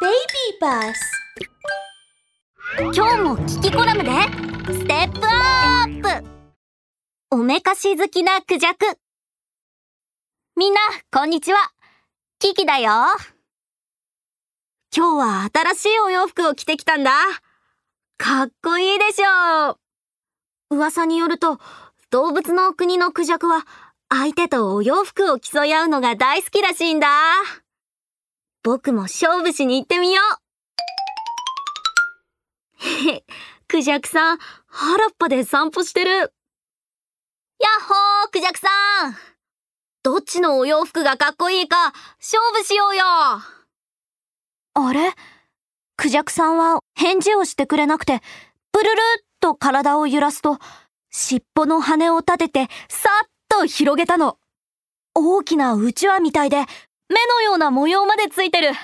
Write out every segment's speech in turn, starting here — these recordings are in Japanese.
Baby Bus 今日も聞きコラムで。ステップアップ。おめかし好きなクジャク。みんなこんにちは。キキだよ。今日は新しいお洋服を着てきたんだ。かっこいいでしょう。噂によると動物の国のクジャクは相手とお洋服を競い合うのが大好きらしいんだ。僕も勝負しに行ってみようへへ、クジャクさん、原っぱで散歩してる。やっほー、クジャクさんどっちのお洋服がかっこいいか、勝負しようよあれ？クジャクさんは返事をしてくれなくて、プルルっと体を揺らすと、尻尾の羽を立てて、さっと広げたの。大きなうちわみたいで、目のような模様までついてる。あははは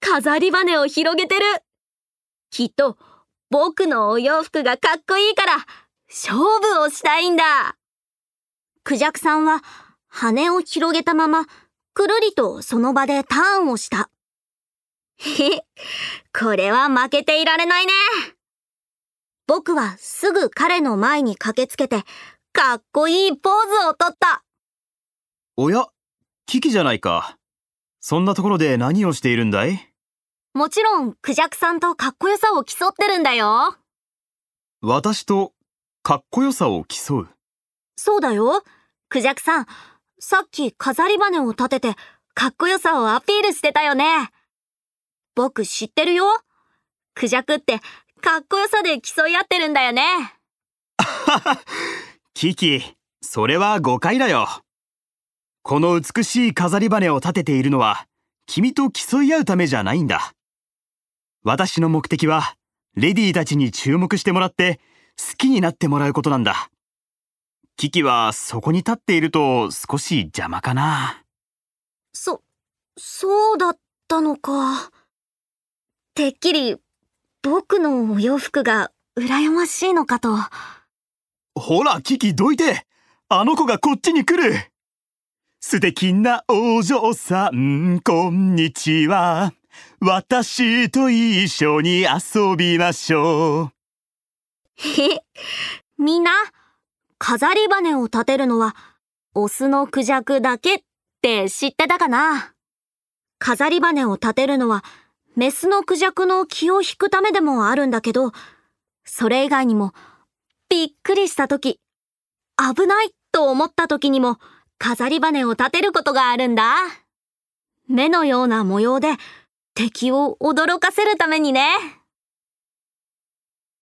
飾り羽を広げてる。きっと、僕のお洋服がかっこいいから、勝負をしたいんだ。クジャクさんは、羽を広げたまま、くるりとその場でターンをした。へこれは負けていられないね。僕はすぐ彼の前に駆けつけて、かっこいいポーズをとった。おや、キキじゃないか。そんなところで何をしているんだい？もちろん、クジャクさんとかっこよさを競ってるんだよ。私とかっこよさを競う？そうだよ。クジャクさん、さっき飾り羽を立てて、かっこよさをアピールしてたよね。僕知ってるよ。クジャクってかっこよさで競い合ってるんだよね。キキ、それは誤解だよ。この美しい飾り羽を立てているのは、君と競い合うためじゃないんだ。私の目的は、レディーたちに注目してもらって、好きになってもらうことなんだ。キキはそこに立っていると少し邪魔かな。そ、そうだったのか。てっきり、僕のお洋服が羨ましいのかと。ほら、キキどいてあの子がこっちに来る素敵なお嬢さん、こんにちは。私と一緒に遊びましょう。へ、みんな、飾り羽を立てるのは、オスのクジャクだけって知ってたかな？飾り羽を立てるのは、メスのクジャクの気を引くためでもあるんだけど、それ以外にも、びっくりした時、危ないと思った時にも、飾り羽を立てることがあるんだ。目のような模様で敵を驚かせるためにね。